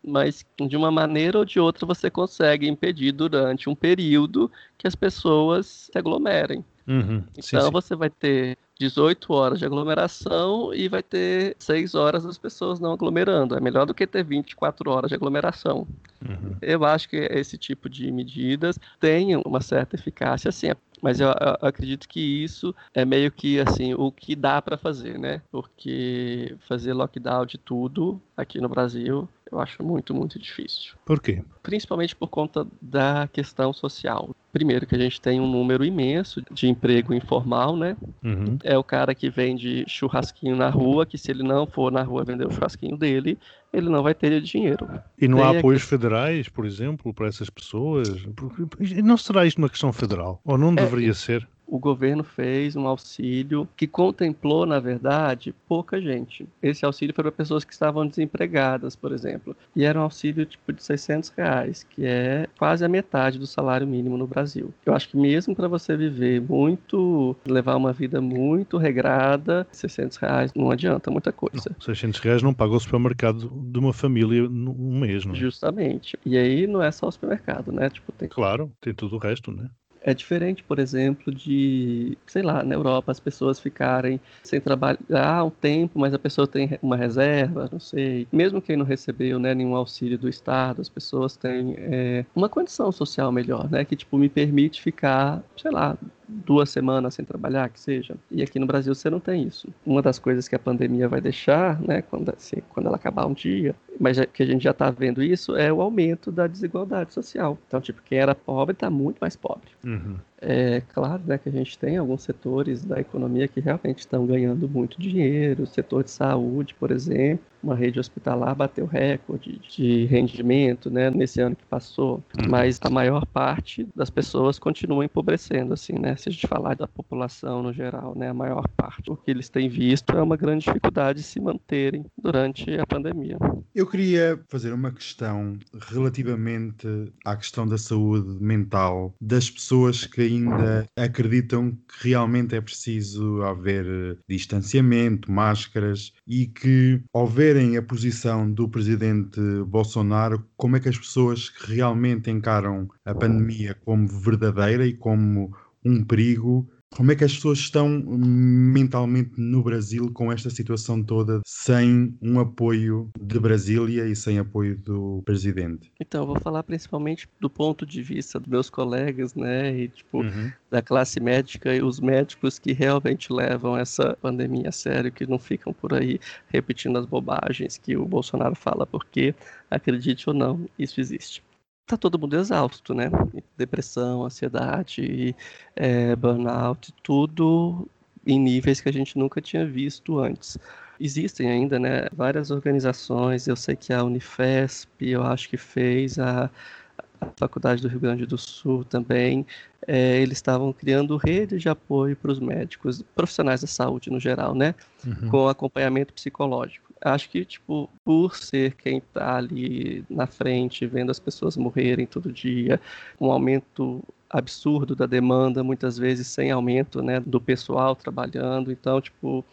Mas, de uma maneira ou de outra, você consegue impedir durante um período que as pessoas se aglomerem. Uhum, então, sim, sim. você vai ter 18 horas de aglomeração e vai ter 6 horas das pessoas não aglomerando. É melhor do que ter 24 horas de aglomeração. Uhum. Eu acho que esse tipo de medidas tem uma certa eficácia, sim. Mas eu, eu acredito que isso é meio que assim o que dá para fazer, né? Porque fazer lockdown de tudo aqui no Brasil eu acho muito, muito difícil. Por quê? Principalmente por conta da questão social. Primeiro, que a gente tem um número imenso de emprego informal, né? Uhum. É o cara que vende churrasquinho na rua, que se ele não for na rua vender o churrasquinho dele, ele não vai ter dinheiro. E não há apoios federais, por exemplo, para essas pessoas? Não será isto uma questão federal? Ou não É, deveria ser? O governo fez um auxílio que contemplou, na verdade, pouca gente. Esse auxílio foi para pessoas que estavam desempregadas, por exemplo, e era um auxílio tipo de 600 reais, que é quase a metade do salário mínimo no Brasil. Eu acho que mesmo para você viver muito, levar uma vida muito regrada, 600 reais não adianta muita coisa. Não, 600 reais não paga o supermercado de uma família um mês, não é? Justamente. E aí não é só o supermercado, né? Tipo, tem... Claro, tem tudo o resto, né? É diferente, por exemplo, de, sei lá, na Europa as pessoas ficarem sem trabalhar um tempo, mas a pessoa tem uma reserva, não sei. Mesmo quem não recebeu né, nenhum auxílio do Estado, as pessoas têm é, uma condição social melhor, né? Que, tipo, me permite ficar, sei lá, duas semanas sem trabalhar, que seja. E aqui no Brasil você não tem isso. Uma das coisas que a pandemia vai deixar, né, quando, assim, quando ela acabar um dia, mas já, que a gente já está vendo isso, é o aumento da desigualdade social. Então, tipo, quem era pobre está muito mais pobre. Uhum. É claro né, que a gente tem alguns setores da economia que realmente estão ganhando muito dinheiro, o setor de saúde, por exemplo, uma rede hospitalar bateu recorde de rendimento né, nesse ano que passou, Uhum. mas a maior parte das pessoas continua empobrecendo, assim, né? Se a gente falar da população no geral, né, a maior parte, o que eles têm visto é uma grande dificuldade de se manterem durante a pandemia. Eu queria fazer uma questão relativamente à questão da saúde mental das pessoas que ainda acreditam que realmente é preciso haver eh, distanciamento, máscaras e que, ao verem a posição do presidente Bolsonaro, como é que as pessoas que realmente encaram a pandemia como verdadeira e como um perigo como é que as pessoas estão mentalmente no Brasil com esta situação toda, sem um apoio de Brasília e sem apoio do presidente? Então, eu vou falar principalmente do ponto de vista dos meus colegas, né, e tipo, Uhum. da classe médica e os médicos que realmente levam essa pandemia a sério, que não ficam por aí repetindo as bobagens que o Bolsonaro fala, porque, acredite ou não, isso existe. Tá todo mundo exausto, né? Depressão, ansiedade, é, burnout, tudo em níveis que a gente nunca tinha visto antes. Existem ainda, né, várias organizações, eu sei que a Unifesp, eu acho que fez a, a Faculdade do Rio Grande do Sul também, é, eles estavam criando redes de apoio para os médicos, profissionais da saúde no geral, né, Uhum. com acompanhamento psicológico. Acho que, tipo, por ser quem tá ali na frente, vendo as pessoas morrerem todo dia, um aumento absurdo da demanda, muitas vezes sem aumento, né, do pessoal trabalhando, então, tipo,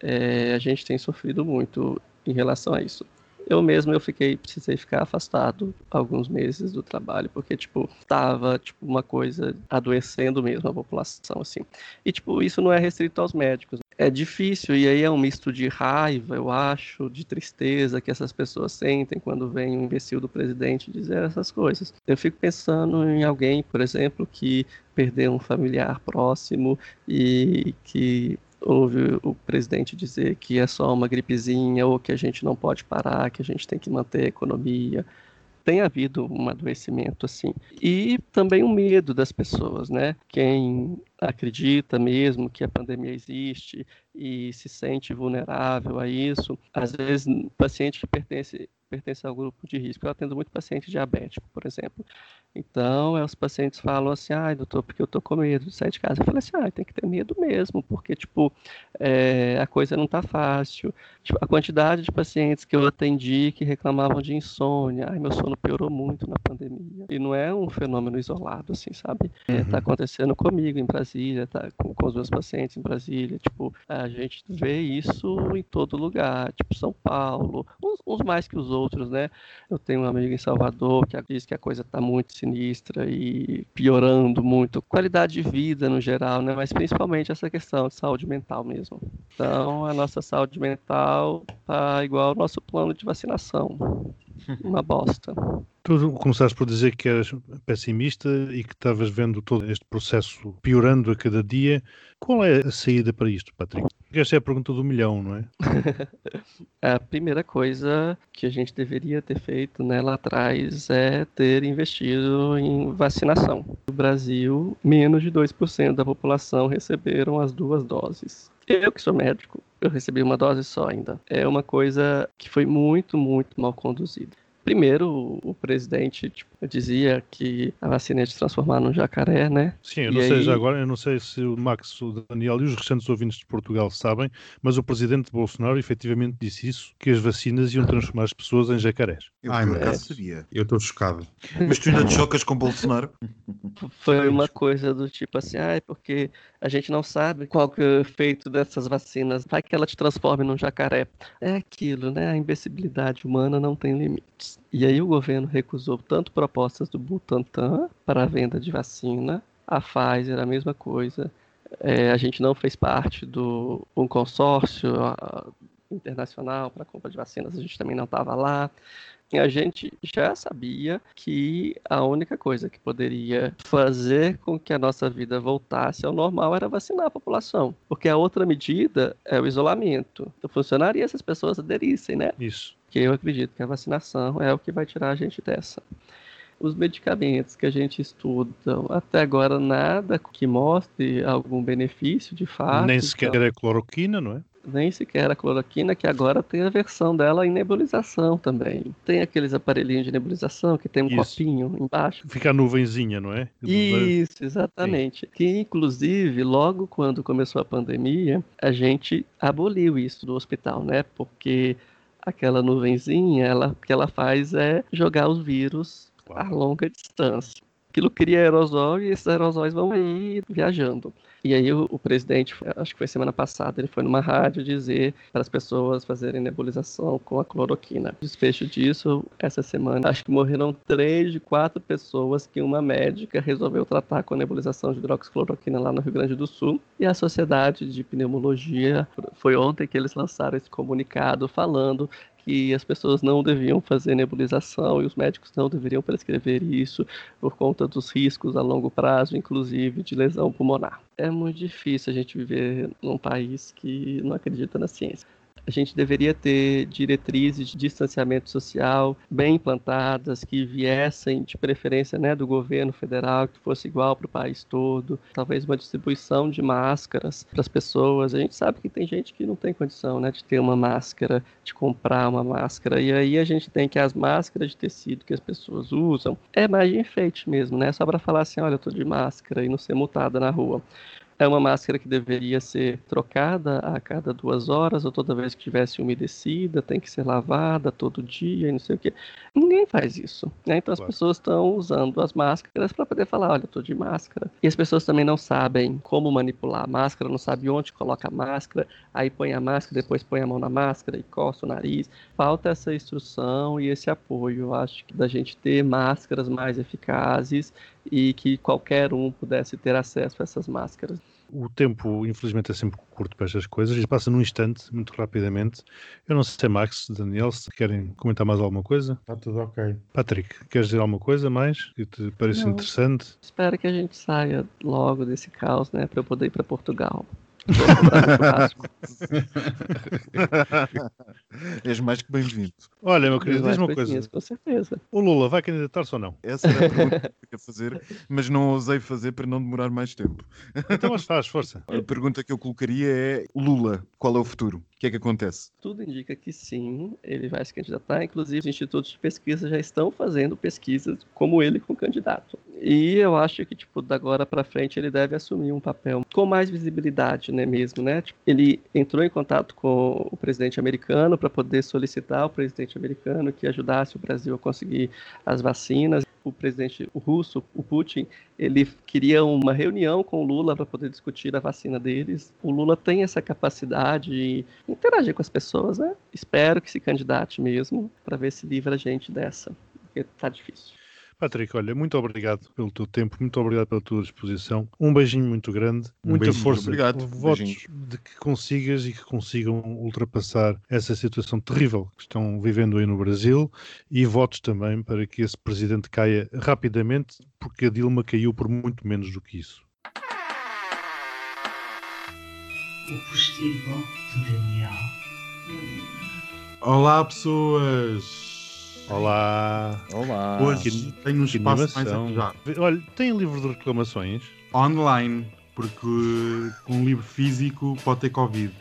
é, a gente tem sofrido muito em relação a isso. Eu mesmo eu fiquei, precisei ficar afastado alguns meses do trabalho, porque, tipo, tava, tipo, uma coisa adoecendo mesmo a população, assim. E, tipo, isso não é restrito aos médicos. É difícil, e aí é um misto de raiva, eu acho, de tristeza que essas pessoas sentem quando vem um imbecil do presidente dizer essas coisas. Eu fico pensando em alguém, por exemplo, que perdeu um familiar próximo e que ouve o presidente dizer que é só uma gripezinha ou que a gente não pode parar, que a gente tem que manter a economia. Tem havido um adoecimento assim. E também o medo das pessoas, né? Quem acredita mesmo que a pandemia existe e se sente vulnerável a isso, às vezes paciente que pertence pertence ao grupo de risco. Eu atendo muito paciente diabético, por exemplo. Então, é, os pacientes falam assim, ai, doutor, porque eu tô com medo de sair de casa. Eu falei assim, ah, tem que ter medo mesmo, porque, tipo, é, a coisa não tá fácil. Tipo, a quantidade de pacientes que eu atendi que reclamavam de insônia, ai, meu sono piorou muito na pandemia. E não é um fenômeno isolado, assim, sabe? É, tá acontecendo comigo em Brasília, tá com, com os meus pacientes em Brasília. Tipo, a gente vê isso em todo lugar, tipo, São Paulo, uns, uns mais que os outros, né? Eu tenho um amigo em Salvador que diz que a coisa tá muito sinistra e piorando muito. Qualidade de vida no geral, né? Mas principalmente essa questão de saúde mental mesmo. Então, a nossa saúde mental tá igual ao nosso plano de vacinação. Uma bosta. Tu começaste por dizer que eras pessimista e que estavas vendo todo este processo piorando a cada dia. Qual é a saída para isto, Patrick? Esta é a pergunta do milhão, não é? [laughs] A primeira coisa que a gente deveria ter feito né, lá atrás é ter investido em vacinação. No Brasil, menos de 2% da população receberam as duas doses. Eu que sou médico, eu recebi uma dose só ainda. É uma coisa que foi muito, muito mal conduzida. Primeiro, o presidente tipo, dizia que a vacina ia te transformar num jacaré, né? Sim, eu E não sei aí- já agora, eu não sei se o Max, o Daniel e os restantes ouvintes de Portugal sabem, mas o presidente Bolsonaro efetivamente disse isso, que as vacinas iam transformar as pessoas em jacarés. Eu Ai, acaso Deus. sabia. Eu estou chocado. [laughs] Mas tu ainda te chocas com Bolsonaro? Foi uma coisa do tipo assim, ah, é porque a gente não sabe qual que é o efeito dessas vacinas. Vai que ela te transforme num jacaré. É aquilo, né? A imbecilidade humana não tem limites. E aí o governo recusou tanto propostas do Butantan para a venda de vacina, a Pfizer a mesma coisa. É, a gente não fez parte do um consórcio internacional para compra de vacinas, a gente também não estava lá. E a gente já sabia que a única coisa que poderia fazer com que a nossa vida voltasse ao normal era vacinar a população. Porque a outra medida é o isolamento. Então funcionaria se as pessoas aderissem, né? Isso. Que eu acredito que a vacinação é o que vai tirar a gente dessa. Os medicamentos que a gente estuda, até agora nada que mostre algum benefício de fato. Nem sequer então, é cloroquina, não é? nem sequer a cloroquina, que agora tem a versão dela em nebulização também. Tem aqueles aparelhinhos de nebulização que tem um Isso. copinho embaixo. Fica a nuvenzinha, não é? Isso, exatamente. Que inclusive, logo quando começou a pandemia, a gente aboliu isso do hospital, né? Porque aquela nuvenzinha, ela, o que ela faz é jogar os vírus a longa distância. Aquilo cria aerosol e esses aerosóis vão aí viajando. E aí o, o presidente, acho que foi semana passada, ele foi numa rádio dizer para as pessoas fazerem nebulização com a cloroquina. Desfecho disso, essa semana, acho que morreram três de quatro pessoas que uma médica resolveu tratar com a nebulização de hidroxicloroquina lá no Rio Grande do Sul. E a Sociedade de Pneumologia, foi ontem que eles lançaram esse comunicado falando que as pessoas não deviam fazer nebulização e os médicos não deveriam prescrever isso por conta dos riscos a longo prazo, inclusive de lesão pulmonar. É muito difícil a gente viver num país que não acredita na ciência. A gente deveria ter diretrizes de distanciamento social bem implantadas, que viessem de preferência né, do governo federal, que fosse igual para o país todo. Talvez uma distribuição de máscaras para as pessoas. A gente sabe que tem gente que não tem condição né, de ter uma máscara, de comprar uma máscara. E aí a gente tem que as máscaras de tecido que as pessoas usam é mais de enfeite mesmo, né? Só para falar assim, olha, eu tô de máscara e não ser multada na rua. É uma máscara que deveria ser trocada a cada duas horas ou toda vez que tivesse umedecida, tem que ser lavada todo dia e não sei o quê. Ninguém faz isso. Né? Então as Claro. pessoas estão usando as máscaras para poder falar, olha, eu tô de máscara. E as pessoas também não sabem como manipular a máscara, não sabem onde coloca a máscara, aí põe a máscara, depois põe a mão na máscara e coça o nariz. Falta essa instrução e esse apoio, eu acho, que da gente ter máscaras mais eficazes e que qualquer um pudesse ter acesso a essas máscaras. O tempo, infelizmente, é sempre curto para estas coisas e passa num instante, muito rapidamente. Eu não sei, Max, Daniel, se querem comentar mais alguma coisa. Está tudo ok. Patrick, queres dizer alguma coisa mais que te pareça Não. interessante? Espero que a gente saia logo desse caos, né, para eu poder ir para Portugal. [laughs] És mais que bem-vindo. Olha, meu querido, diz uma coisa. Com certeza. O Lula vai candidatar-se ou não? Essa era a pergunta que eu queria fazer, mas não ousei fazer para não demorar mais tempo. Então, mas faz, força. A pergunta que eu colocaria é: Lula, qual é o futuro? O que é que acontece? Tudo indica que sim, ele vai se candidatar. Inclusive, os institutos de pesquisa já estão fazendo pesquisas como ele com candidato. E eu acho que, tipo, da agora para frente ele deve assumir um papel com mais visibilidade, né, mesmo, né? Tipo, ele entrou em contato com o presidente americano para poder solicitar ao presidente americano que ajudasse o Brasil a conseguir as vacinas. O presidente russo, o Putin, ele queria uma reunião com o Lula para poder discutir a vacina deles. O Lula tem essa capacidade de interagir com as pessoas, né? Espero que se candidate mesmo para ver se livra a gente dessa, porque tá difícil. Patrick, olha, muito obrigado pelo teu tempo, muito obrigado pela tua disposição. Um beijinho muito grande, Um muita beijinho, força. obrigado. Votos Beijinhos. de que consigas e que consigam ultrapassar essa situação terrível que estão vivendo aí no Brasil e votos também para que esse presidente caia rapidamente, porque a Dilma caiu por muito menos do que isso. O postigo de Daniel. Olá, pessoas! Olá! Olá. Hoje tenho um espaço mais arrojado. Olha, tem livro de reclamações? Online, porque com um livro físico pode ter Covid.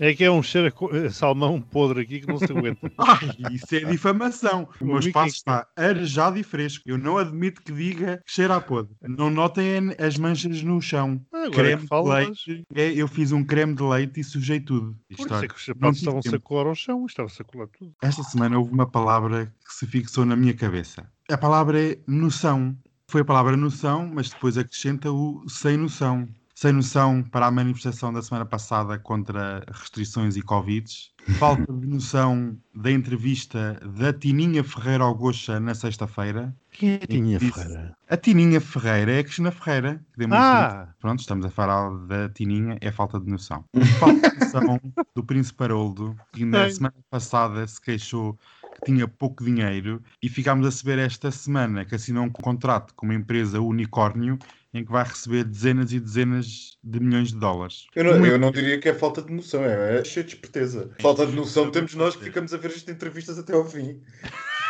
É que é um cheiro a salmão podre aqui que não se aguenta. [laughs] Ai, isso é difamação. O meu espaço é está arejado e fresco. Eu não admito que diga que cheira a podre. Não notem as manchas no chão. Agora creme de leite. É, eu fiz um creme de leite e sujei tudo. por isso é que os sapatos estavam-se a colar ao chão, estava-se a colar tudo. Esta semana houve uma palavra que se fixou na minha cabeça. A palavra é noção. Foi a palavra noção, mas depois acrescenta o sem noção. Sem noção para a manifestação da semana passada contra restrições e Covids. Falta de noção da entrevista da Tininha Ferreira ao Goxa na sexta-feira. Quem é que tinha Disse- Ferreira? A Tininha Ferreira é a Cristina Ferreira. Que deu muito Ah! Pronto, estamos a falar da Tininha, é falta de noção. Falta de noção [laughs] do Príncipe Haroldo, que na Ai. semana passada se queixou que tinha pouco dinheiro e ficámos a saber esta semana que assinou um contrato com uma empresa unicórnio em que vai receber dezenas e dezenas de milhões de dólares. Eu não, eu não diria que é falta de noção, é, é cheio de esperteza. Falta de noção temos nós que ficamos a ver estas entrevistas até ao fim.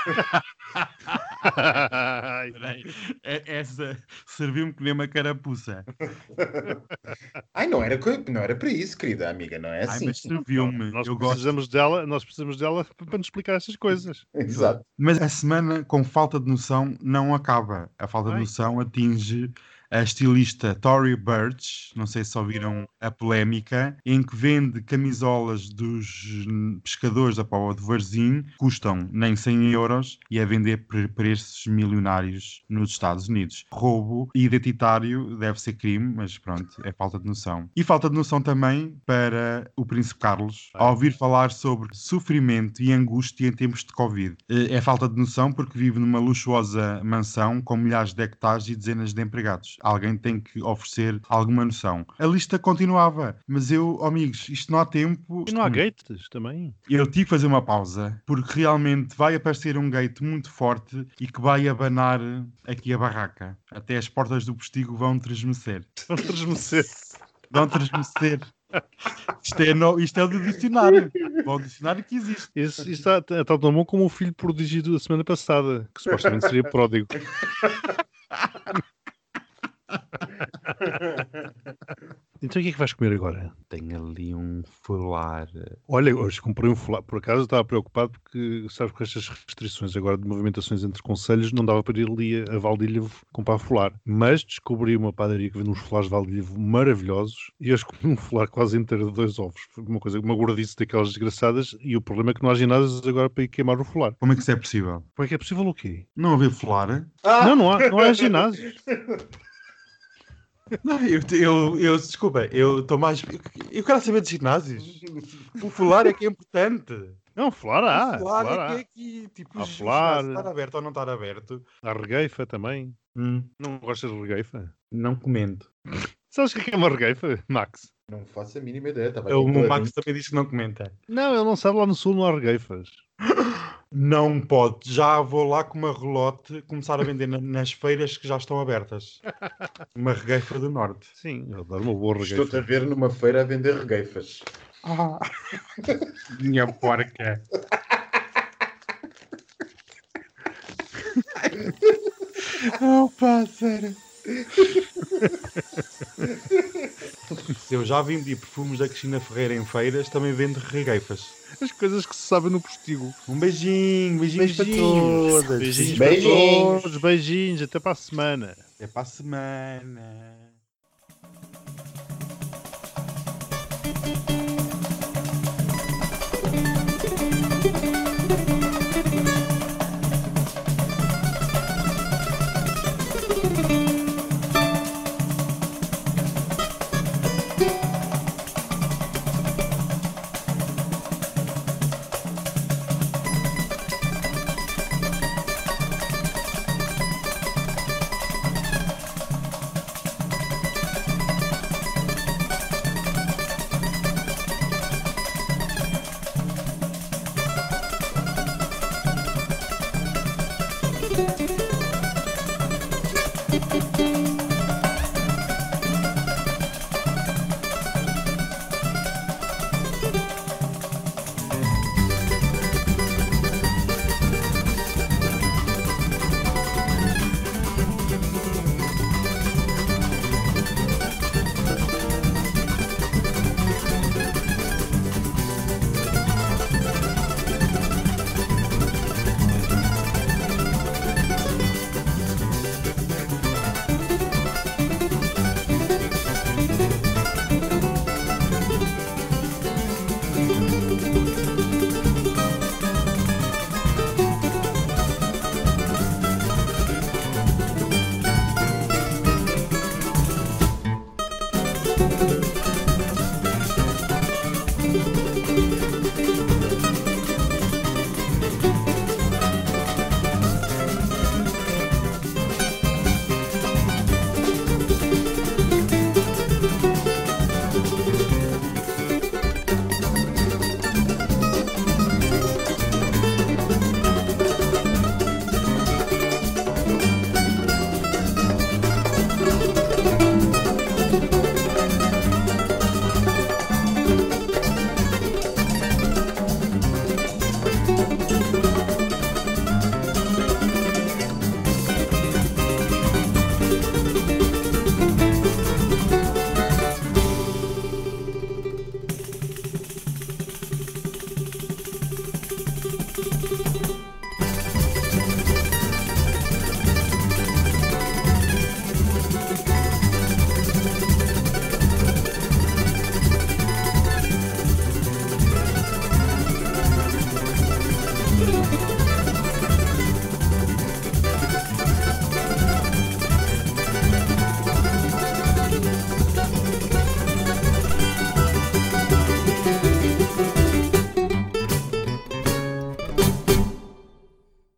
[laughs] Ai, é- Essa serviu-me que nem uma carapuça. Ai, não era, não era para isso, querida amiga, não é Ai, assim. mas serviu-me. nós Eu gosto. precisamos dela, nós precisamos dela para nos explicar essas coisas. Exato. Mas a semana com falta de noção não acaba. A falta de Ai. noção atinge a estilista Tory Burch, não sei se ouviram a polémica, em que vende camisolas dos pescadores da Póvoa de Varzim, custam nem 100 euros e a vender por preços milionários nos Estados Unidos. Roubo identitário deve ser crime, mas pronto, é falta de noção. E falta de noção também para o Príncipe Carlos, ao ouvir falar sobre sofrimento e angústia em tempos de Covid. Eh, É falta de noção porque vive numa luxuosa mansão com milhares de hectares e dezenas de empregados. Alguém tem que oferecer alguma noção. A lista continuava, mas eu, oh, amigos, isto não há tempo. E não há gates também. Eu tive que fazer uma pausa, porque realmente vai aparecer um gate muito forte e que vai abanar aqui a barraca. Até as portas do postigo vão tresmecer. Vamos [laughs] transmecer. Vão tresmecer. Isto é, no- isto é do dicionário. Bom, o dicionário que existe. Isso está, está tão bom como o filho prodígio da semana passada, que supostamente seria pródigo. [laughs] Então o que é que vais comer agora? Tenho ali um folar. Olha, hoje comprei um folar. Por acaso eu estava preocupado porque, sabes, com estas restrições agora de movimentações entre conselhos, não dava para ir ali a Valdilha comprar folar. Mas descobri uma padaria que vende uns folares de Valdilha maravilhosos e hoje comi um folar quase inteiro de dois ovos. Foi uma coisa, uma gordice daquelas desgraçadas e o problema é que não há ginásios agora para ir queimar o folar. Como é que isso é possível? Como é que é possível o quê? Não haver folar? Não, não há, não há ginásios. [laughs] Não, eu, eu, eu desculpa, eu estou mais. Eu quero saber de ginásios. O folar é que é importante. Não, folar há. o folar folar é que é que, tipo, folar. ginásios estar aberto ou não estar aberto. Há regueifa também. Hum, Não gostas de regueifa? não comento. Sabes o que é uma regueifa, Max? Não faço a mínima ideia. Estava O aqui Max também diz que não comenta. Não, ele não sabe, lá no sul não há regueifas. [laughs] Não pode. Já vou lá com uma relote começar a vender na- nas feiras que já estão abertas. Uma regueifa do norte. Sim, eu adoro uma boa Estou-te a regueifa. ver numa feira a vender regueifas. Ah, minha porca. Oh, pá, sério. Se eu já vendi perfumes da Cristina Ferreira em feiras, também vendo regueifas. As coisas que se sabem no postigo. Um beijinho, beijinhos para Beijinhos. todas. Beijinhos, Beijinhos. para todos. Beijinhos. Até para a semana. Até para a semana.